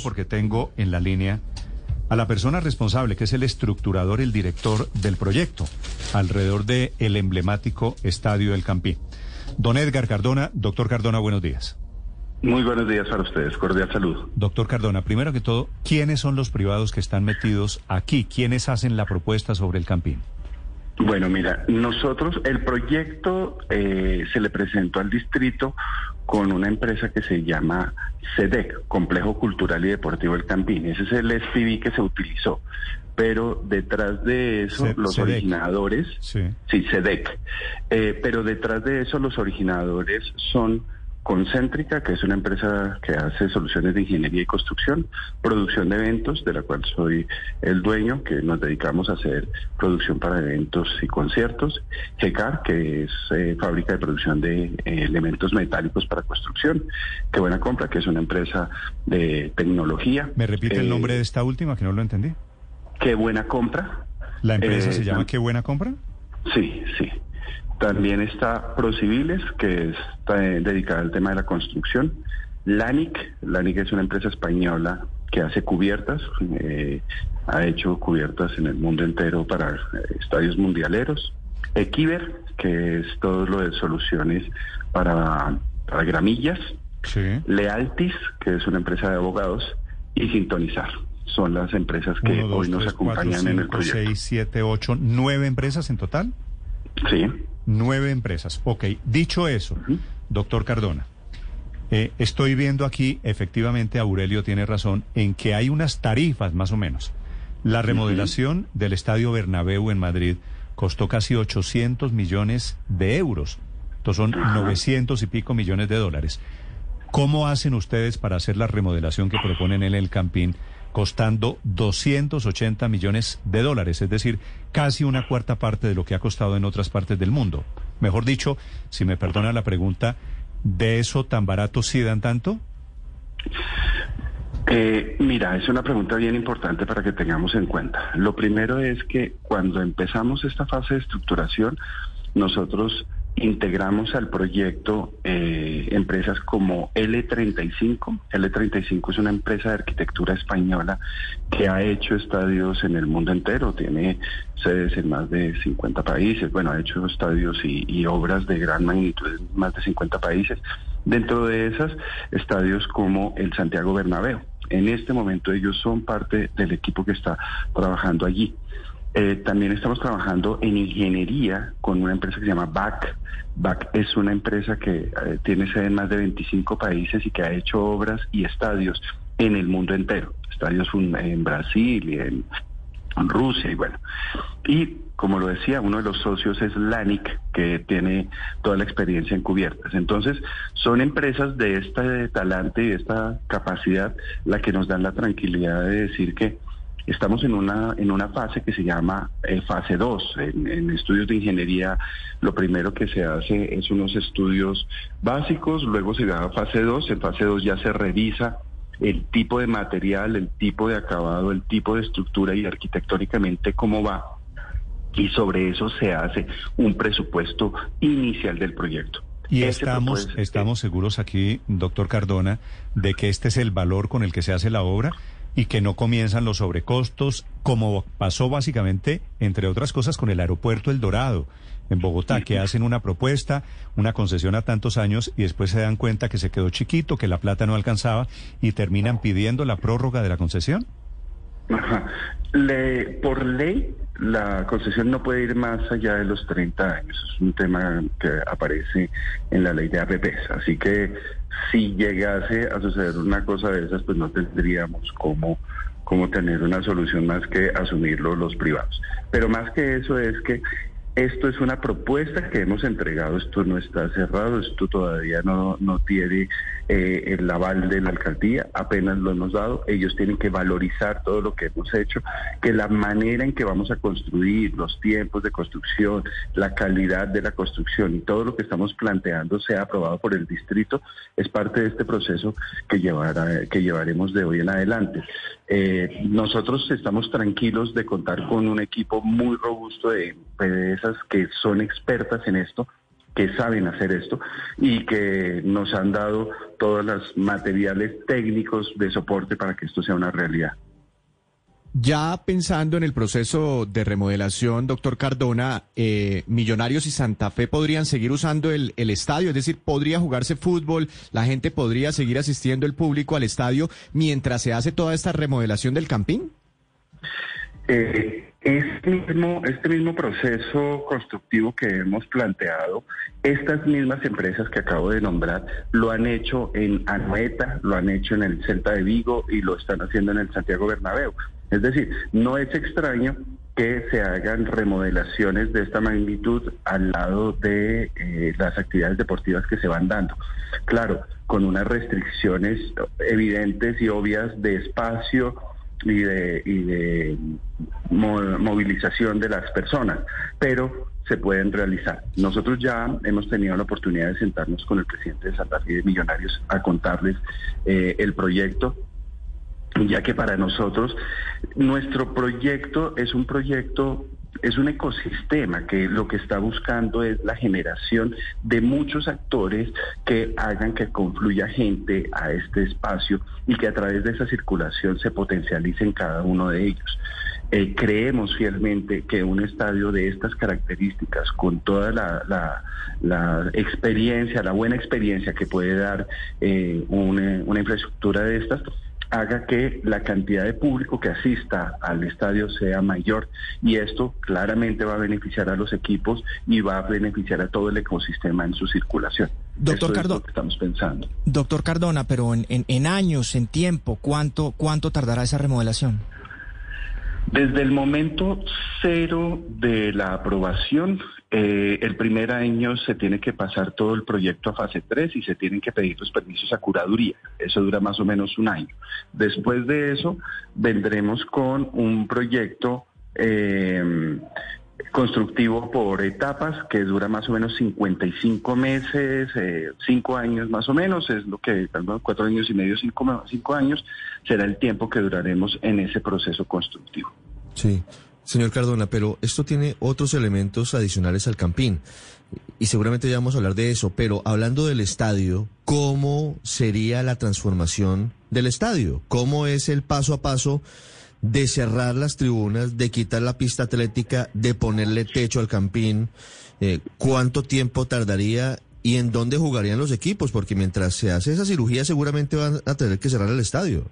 porque tengo en la línea a la persona responsable, que es el estructurador, el director del proyecto, alrededor del el emblemático Estadio del Campín. Don Edgar Cardona, doctor Cardona, buenos días. Muy buenos días para ustedes, cordial salud. Doctor Cardona, primero que todo, ¿quiénes son los privados que están metidos aquí? ¿Quiénes hacen la propuesta sobre el Campín? Bueno, mira, nosotros, el proyecto eh, se le presentó al distrito con una empresa que se llama SEDEC, Complejo Cultural y Deportivo El Campín. Ese es el SPV que se utilizó. Pero detrás de eso, los originadores, sí, sí SEDEC, eh, pero detrás de eso los originadores son Concéntrica, que es una empresa que hace soluciones de ingeniería y construcción, producción de eventos, de la cual soy el dueño, que nos dedicamos a hacer producción para eventos y conciertos, GECAR, que es eh, fábrica de producción de eh, elementos metálicos para construcción, Qué Buena Compra, que es una empresa de tecnología. ¿Me repite el nombre de eh, esta última, que no lo entendí? Qué Buena Compra. ¿La empresa se llama Qué Buena Compra? Sí, sí. También está Prociviles, que está dedicada al tema de la construcción. LANIC, LANIC es una empresa española que hace cubiertas, eh, ha hecho cubiertas en el mundo entero para eh, estadios mundialeros. Equiver, que es todo lo de soluciones para, gramillas. Lealtis, que es una empresa de abogados. Y Sintonizar. Son las empresas que hoy nos acompañan en el proyecto. 6, 7, 8, 9 empresas en total. Sí. Nueve empresas. Ok, dicho eso, doctor Cardona, eh, estoy viendo aquí, efectivamente, Aurelio tiene razón, en que hay unas tarifas más o menos. La remodelación del Estadio Bernabéu en Madrid costó casi 800 millones de euros. Estos son 900 y pico millones de dólares. ¿Cómo hacen ustedes para hacer la remodelación que proponen en el Campín? Costando 280 millones de dólares, es decir, casi una cuarta parte de lo que ha costado en otras partes del mundo. Mejor dicho, si me perdona la pregunta, ¿de eso tan barato sí dan tanto? Eh, mira, es una pregunta bien importante para que tengamos en cuenta. Lo primero es que cuando empezamos esta fase de estructuración, nosotros integramos al proyecto eh, empresas como L35. L35 es una empresa de arquitectura española que ha hecho estadios en el mundo entero, tiene sedes en más de 50 países, bueno, ha hecho estadios y, obras de gran magnitud en más de 50 países. Dentro de esas, estadios como el Santiago Bernabéu. En este momento ellos son parte del equipo que está trabajando allí. Eh, también estamos trabajando en ingeniería con una empresa que se llama BAC. BAC es una empresa que eh, tiene sede en más de 25 países y que ha hecho obras y estadios en el mundo entero. Estadios en Brasil y en, Rusia y bueno. Y como lo decía, uno de los socios es LANIC, que tiene toda la experiencia en cubiertas. Entonces, son empresas de este talante y de esta capacidad la que nos dan la tranquilidad de decir que Estamos en una, en una fase que se llama eh, fase 2. En, estudios de ingeniería, lo primero que se hace es unos estudios básicos, luego se da a fase 2. En fase 2 ya se revisa el tipo de material, el tipo de acabado, el tipo de estructura y arquitectónicamente cómo va. Y sobre eso se hace un presupuesto inicial del proyecto. Y estamos, estamos seguros aquí, doctor Cardona, de que este es el valor con el que se hace la obra y que no comienzan los sobrecostos, como pasó básicamente, entre otras cosas, con el aeropuerto El Dorado en Bogotá, que hacen una propuesta, una concesión a tantos años y después se dan cuenta que se quedó chiquito, que la plata no alcanzaba y terminan pidiendo la prórroga de la concesión? Le, por ley, la concesión no puede ir más allá de los 30 años. Es un tema que aparece en la ley de APPs. Así que si llegase a suceder una cosa de esas, pues no tendríamos cómo, cómo tener una solución más que asumirlo los privados. Pero más que eso es que esto es una propuesta que hemos entregado, esto no está cerrado, esto todavía no, no tiene eh, el aval de la alcaldía, apenas lo hemos dado, ellos tienen que valorizar todo lo que hemos hecho, que la manera en que vamos a construir, los tiempos de construcción, la calidad de la construcción y todo lo que estamos planteando sea aprobado por el distrito, es parte de este proceso que, llevará, que llevaremos de hoy en adelante. Eh, nosotros estamos tranquilos de contar con un equipo muy robusto de Que son expertas en esto, que saben hacer esto y que nos han dado todos los materiales técnicos de soporte para que esto sea una realidad. Ya pensando en el proceso de remodelación, doctor Cardona, eh, Millonarios y Santa Fe podrían seguir usando el, estadio, es decir, podría jugarse fútbol, la gente podría seguir asistiendo el público al estadio mientras se hace toda esta remodelación del campín. Eh, este mismo, proceso constructivo que hemos planteado, estas mismas empresas que acabo de nombrar lo han hecho en Anoeta, lo han hecho en el Celta de Vigo y lo están haciendo en el Santiago Bernabéu. Es decir, no es extraño que se hagan remodelaciones de esta magnitud al lado de eh, las actividades deportivas que se van dando. Claro, con unas restricciones evidentes y obvias de espacio, y de, y de movilización de las personas, pero se pueden realizar. Nosotros ya hemos tenido la oportunidad de sentarnos con el presidente de Santa Fe de Millonarios a contarles eh, el proyecto, ya que para nosotros nuestro proyecto es un proyecto es un ecosistema que lo que está buscando es la generación de muchos actores que hagan que confluya gente a este espacio y que a través de esa circulación se potencialice en cada uno de ellos. Eh, creemos fielmente que un estadio de estas características, con toda la, experiencia, la buena experiencia que puede dar eh, una, una infraestructura de estas, haga que la cantidad de público que asista al estadio sea mayor y esto claramente va a beneficiar a los equipos y va a beneficiar a todo el ecosistema en su circulación. Doctor Cardona, estamos pensando. Doctor Cardona, pero en, en, años, en tiempo, ¿cuánto, ¿cuánto tardará esa remodelación? Desde el momento cero de la aprobación, eh, el primer año se tiene que pasar todo el proyecto a fase 3 y se tienen que pedir los permisos a curaduría. Eso dura más o menos un año. Después de eso, vendremos con un proyecto eh, constructivo por etapas que dura más o menos 55 meses, eh, 5 años más o menos, es lo que, cuatro años y medio, cinco, cinco años, será el tiempo que duraremos en ese proceso constructivo. Sí. Señor Cardona, pero esto tiene otros elementos adicionales al campín y seguramente ya vamos a hablar de eso, pero hablando del estadio, ¿cómo sería la transformación del estadio? ¿Cómo es el paso a paso de cerrar las tribunas, de quitar la pista atlética, de ponerle techo al campín? Eh, ¿Cuánto tiempo tardaría y en dónde jugarían los equipos? Porque mientras se hace esa cirugía seguramente van a tener que cerrar el estadio.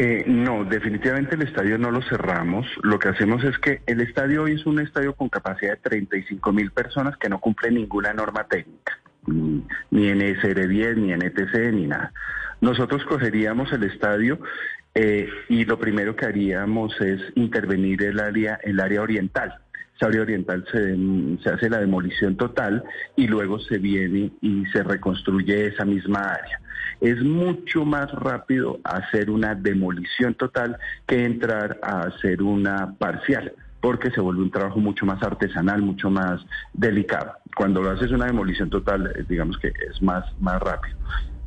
Eh, no, definitivamente el estadio no lo cerramos. Lo que hacemos es que el estadio hoy es un estadio con capacidad de 35 mil personas que no cumple ninguna norma técnica, ni, en SR10, ni en ETC, ni nada. Nosotros cogeríamos el estadio eh, y lo primero que haríamos es intervenir el el área oriental. Esa área oriental se hace la demolición total y luego se viene y se reconstruye esa misma área. Es mucho más rápido hacer una demolición total que entrar a hacer una parcial porque se vuelve un trabajo mucho más artesanal, mucho más delicado. Cuando lo haces una demolición total, eh, digamos que es más, más rápido.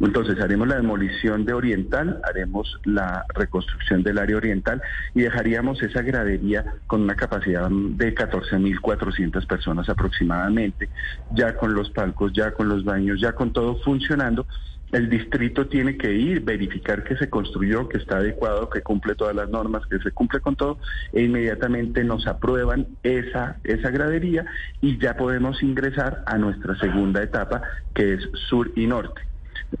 Entonces haremos la demolición de Oriental, haremos la reconstrucción del área oriental y dejaríamos esa gradería con una capacidad de 14.400 personas aproximadamente, ya con los palcos, ya con los baños, ya con todo funcionando el distrito tiene que ir, verificar que se construyó, que está adecuado, que cumple todas las normas, que se cumple con todo, e inmediatamente nos aprueban esa, esa gradería y ya podemos ingresar a nuestra segunda etapa, que es sur y norte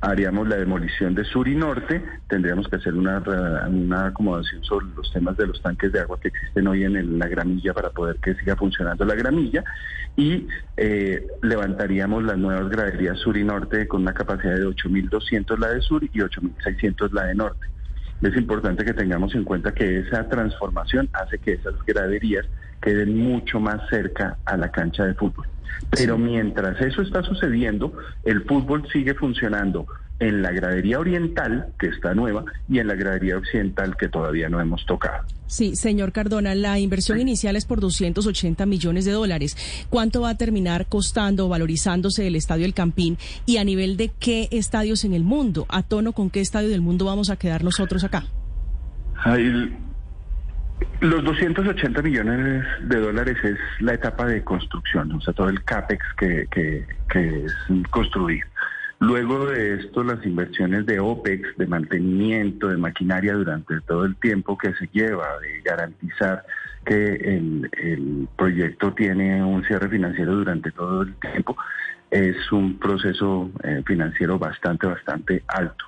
haríamos la demolición de sur y norte, tendríamos que hacer una, una acomodación sobre los temas de los tanques de agua que existen hoy en la gramilla para poder que siga funcionando la gramilla y eh, levantaríamos las nuevas graderías sur y norte con una capacidad de 8.200 la de sur y 8.600 la de norte. Es importante que tengamos en cuenta que esa transformación hace que esas graderías queden mucho más cerca a la cancha de fútbol. Pero mientras eso está sucediendo, el fútbol sigue funcionando en la gradería oriental, que está nueva, y en la gradería occidental, que todavía no hemos tocado. Sí, señor Cardona, la inversión inicial es por 280 millones de dólares. ¿Cuánto va a terminar costando, valorizándose el Estadio El Campín y a nivel de qué estadios en el mundo? ¿A tono con qué estadio del mundo vamos a quedar nosotros acá? Los 280 millones de dólares es la etapa de construcción, o sea, todo el CAPEX que, es construir. Luego de esto, las inversiones de OPEX, de mantenimiento, de maquinaria durante todo el tiempo que se lleva, de garantizar que el, el proyecto tiene un cierre financiero durante todo el tiempo, es un proceso eh, financiero bastante, bastante alto.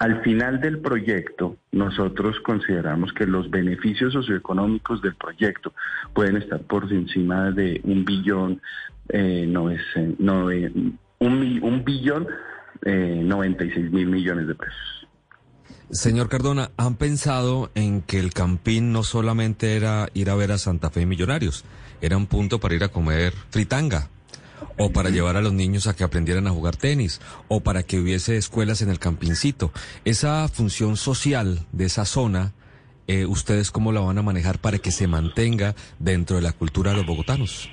Al final del proyecto, nosotros consideramos que los beneficios socioeconómicos del proyecto pueden estar por encima de un billón, eh, no es, no, un, un, billón eh, 96 mil millones de pesos. Señor Cardona, ¿han pensado en que el Campín no solamente era ir a ver a Santa Fe Millonarios, era un punto para ir a comer fritanga? O para llevar a los niños a que aprendieran a jugar tenis, o para que hubiese escuelas en el campincito. Esa función social de esa zona, eh, ¿ustedes cómo la van a manejar para que se mantenga dentro de la cultura de los bogotanos?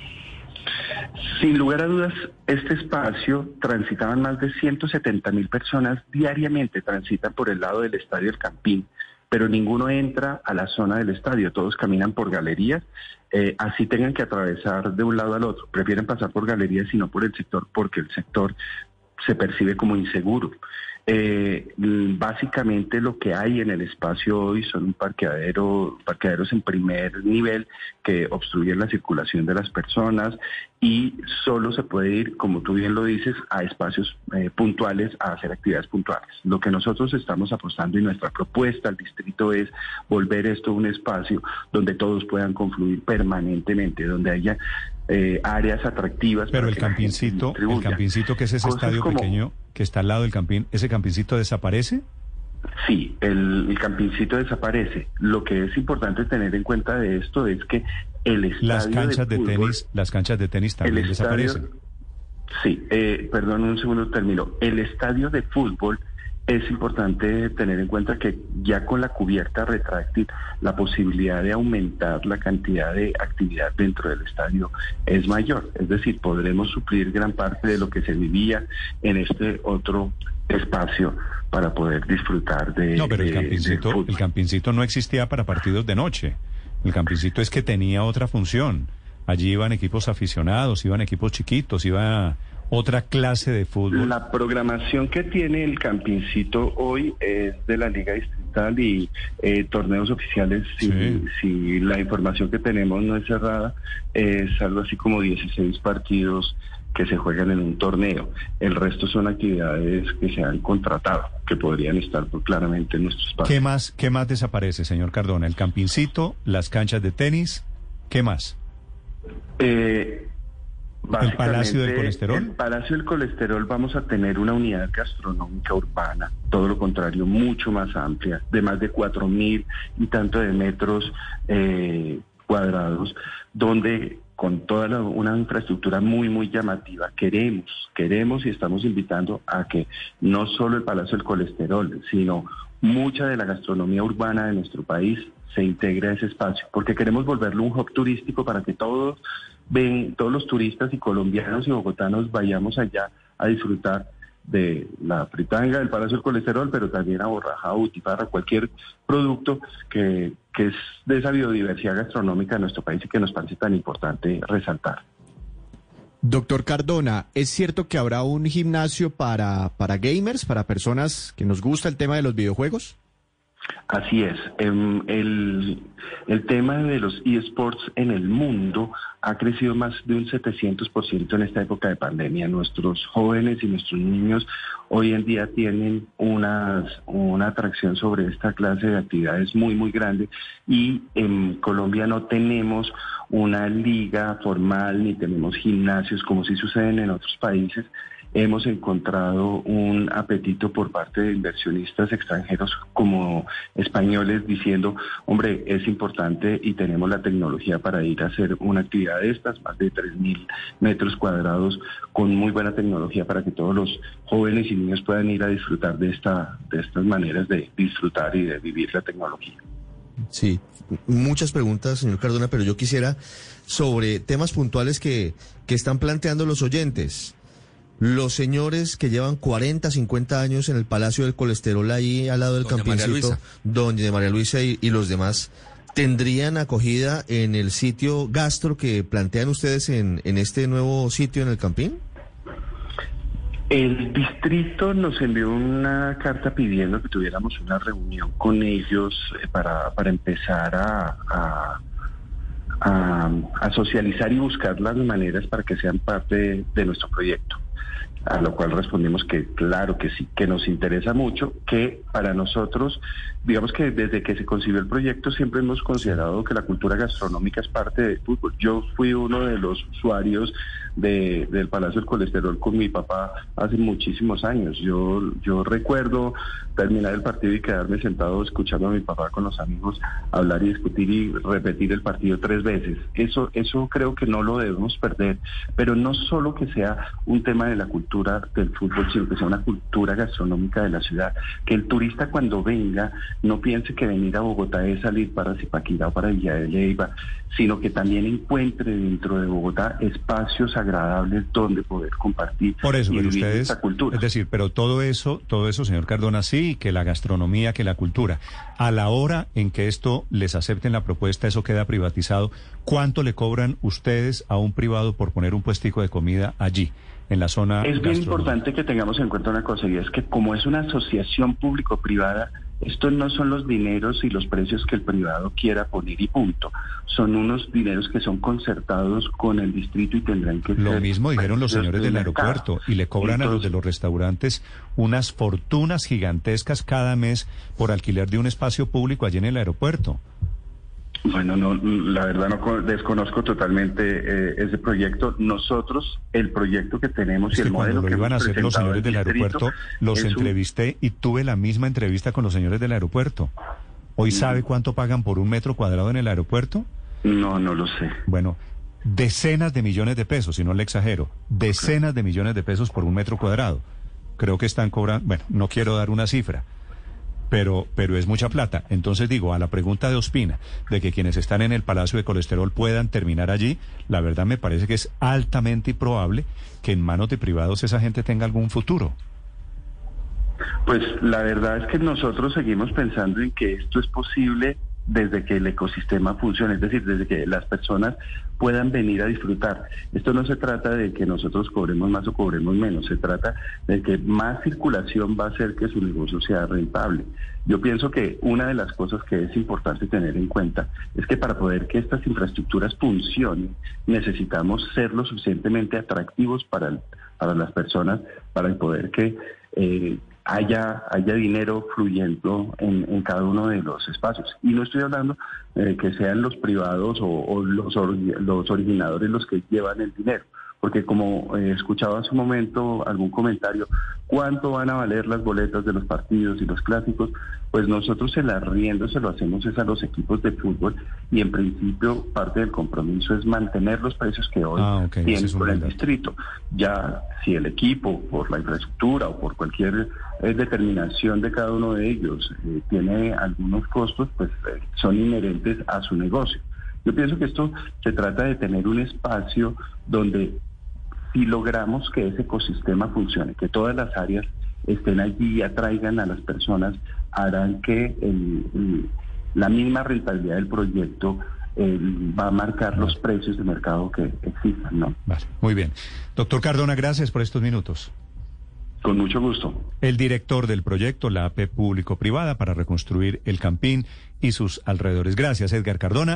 Sin lugar a dudas, este espacio transitaban más de 170 mil personas diariamente, transitan por el lado del Estadio El Campín pero ninguno entra a la zona del estadio, todos caminan por galerías, eh, así tengan que atravesar de un lado al otro, prefieren pasar por galerías y no por el sector, porque el sector se percibe como inseguro. Eh, básicamente lo que hay en el espacio hoy son un parqueadero, parqueaderos en primer nivel que obstruyen la circulación de las personas y solo se puede ir, como tú bien lo dices, a espacios eh, puntuales, a hacer actividades puntuales. Lo que nosotros estamos apostando y nuestra propuesta al distrito es volver esto un espacio donde todos puedan confluir permanentemente, donde haya eh, áreas atractivas. Pero el campincito, el campincito que es ese estadio pequeño que está al lado del campín, ¿ese campincito desaparece? Sí, el, el, campincito desaparece. Lo que es importante tener en cuenta de esto es que el estadio las canchas de, tenis, las canchas de tenis también desaparecen. Sí, eh, perdón un segundo término. El estadio de fútbol es importante tener en cuenta que ya con la cubierta retráctil la posibilidad de aumentar la cantidad de actividad dentro del estadio es mayor. Es decir, podremos suplir gran parte de lo que se vivía en este otro espacio para poder disfrutar de... No, pero el campincito, el campincito no existía para partidos de noche. El campincito es que tenía otra función. Allí iban equipos aficionados, iban equipos chiquitos, iba otra clase de fútbol? La programación que tiene el Campincito hoy es de la Liga Distrital y eh, torneos oficiales, si, la información que tenemos no es cerrada, es algo así como 16 partidos que se juegan en un torneo. El resto son actividades que se han contratado, que podrían estar claramente en nuestros espacio. ¿Qué más, ¿Qué más desaparece, señor Cardona? El Campincito, las canchas de tenis, ¿qué más? Eh, ¿El Palacio del Colesterol? El Palacio del Colesterol vamos a tener una unidad gastronómica urbana, todo lo contrario, mucho más amplia, de más de cuatro mil y tanto de metros eh, cuadrados, donde con toda una infraestructura muy, muy llamativa, queremos, queremos y estamos invitando a que no solo el Palacio del Colesterol, sino mucha de la gastronomía urbana de nuestro país se integre a ese espacio, porque queremos volverlo un hub turístico para que todos ven, todos los turistas y colombianos y bogotanos vayamos allá a disfrutar de la fritanga, del Palacio del Colesterol, pero también a borraja, a cualquier producto que, que es de esa biodiversidad gastronómica de nuestro país y que nos parece tan importante resaltar. Doctor Cardona, ¿es cierto que habrá un gimnasio para, para gamers, para personas que nos gusta el tema de los videojuegos? Así es. Em, el, el, tema de los eSports en el mundo ha crecido más de un 700% en esta época de pandemia. Nuestros jóvenes y nuestros niños hoy en día tienen una atracción sobre esta clase de actividades muy, muy grande y en Colombia no tenemos una liga formal ni tenemos gimnasios como si suceden en otros países hemos encontrado un apetito por parte de inversionistas extranjeros como españoles diciendo, hombre, es importante y tenemos la tecnología para ir a hacer una actividad de estas, más de 3.000 metros cuadrados, con muy buena tecnología para que todos los jóvenes y niños puedan ir a disfrutar de, esta, de estas maneras de disfrutar y de vivir la tecnología. Sí, muchas preguntas, señor Cardona, pero yo quisiera sobre temas puntuales que, que están planteando los oyentes. Los señores que llevan 40, 50 años en el Palacio del Colesterol ahí al lado del Doña Campincito, Doña de María Luisa y, los demás, ¿tendrían acogida en el sitio gastro que plantean ustedes en, en este nuevo sitio en el Campín? El distrito nos envió una carta pidiendo que tuviéramos una reunión con ellos eh, para, para empezar a, a, a, a socializar y buscar las maneras para que sean parte de nuestro proyecto a lo cual respondimos que claro que sí, que nos interesa mucho, que para nosotros, digamos que desde que se concibió el proyecto siempre hemos considerado que la cultura gastronómica es parte del fútbol. Yo fui uno de los usuarios de, del Palacio del Colesterol con mi papá hace muchísimos años. Yo, yo recuerdo terminar el partido y quedarme sentado escuchando a mi papá con los amigos hablar y discutir y repetir el partido tres veces. Eso, eso creo que no lo debemos perder, pero no solo que sea un tema de la cultura del fútbol, sino que sea una cultura gastronómica de la ciudad. Que el turista cuando venga no piense que venir a Bogotá es salir para Zipaquirá o para Villa de Leyva, sino que también encuentre dentro de Bogotá espacios agradables donde poder compartir Por eso, y vivir ustedes, esta cultura. es decir, pero todo eso, todo eso, señor Cardona, sí, que la gastronomía, que la cultura. A la hora en que esto les acepten la propuesta, eso queda privatizado. ¿Cuánto le cobran ustedes a un privado por poner un puestico de comida allí, en la zona? Es bien importante que tengamos en cuenta una cosa y es que como es una asociación público-privada, estos no son los dineros y los precios que el privado quiera poner y punto. Son unos dineros que son concertados con el distrito y tendrán que Lo ser mismo dijeron los señores de del mercado. aeropuerto y le cobran a los de los restaurantes unas fortunas gigantescas cada mes por alquiler de un espacio público allí en el aeropuerto. Bueno, no, la verdad no con- desconozco totalmente eh, ese proyecto. Nosotros, el proyecto que tenemos Es y el modelo cuando lo que iban a hacer los señores del aeropuerto, los un- entrevisté y tuve la misma entrevista con los señores del aeropuerto. ¿Hoy sabe cuánto pagan por un metro cuadrado en el aeropuerto? No, no lo sé. Bueno, decenas de millones de pesos, si no le exagero, decenas de millones de pesos por un metro cuadrado. Creo que están cobrando, bueno, no quiero dar una cifra, pero, pero es mucha plata. Entonces digo, a la pregunta de Ospina, de que quienes están en el Palacio de Colesterol puedan terminar allí, la verdad me parece que es altamente improbable que en manos de privados esa gente tenga algún futuro. Pues la verdad es que nosotros seguimos pensando en que esto es posible desde que el ecosistema funcione, es decir, desde que las personas puedan venir a disfrutar. Esto no se trata de que nosotros cobremos más o cobremos menos, se trata de que más circulación va a hacer que su negocio sea rentable. Yo pienso que una de las cosas que es importante tener en cuenta es que para poder que estas infraestructuras funcionen, necesitamos ser lo suficientemente atractivos para, el- para las personas, para poder que eh, haya, haya dinero fluyendo en, cada uno de los espacios. Y no estoy hablando eh, que sean los privados o, los, los originadores los que llevan el dinero, porque como eh, escuchaba hace un momento algún comentario, ¿cuánto van a valer las boletas de los partidos y los clásicos? Pues nosotros el arriendo se lo hacemos es a los equipos de fútbol y en principio parte del compromiso es mantener los precios que hoy Ah, tienen es por el distrito. Ya si el equipo, por la infraestructura o por cualquier eh, determinación de cada uno de ellos eh, tiene algunos costos, pues son inherentes a su negocio. Yo pienso que esto se trata de tener un espacio donde si logramos que ese ecosistema funcione, que todas las áreas estén allí y atraigan a las personas, harán que el- el- la misma rentabilidad del proyecto eh, va a marcar los precios de mercado que existan, ¿no? Vale, muy bien. Doctor Cardona, gracias por estos minutos. Con mucho gusto. El director del proyecto, la AP Público-Privada, para reconstruir el Campín y sus alrededores. Gracias, Edgar Cardona.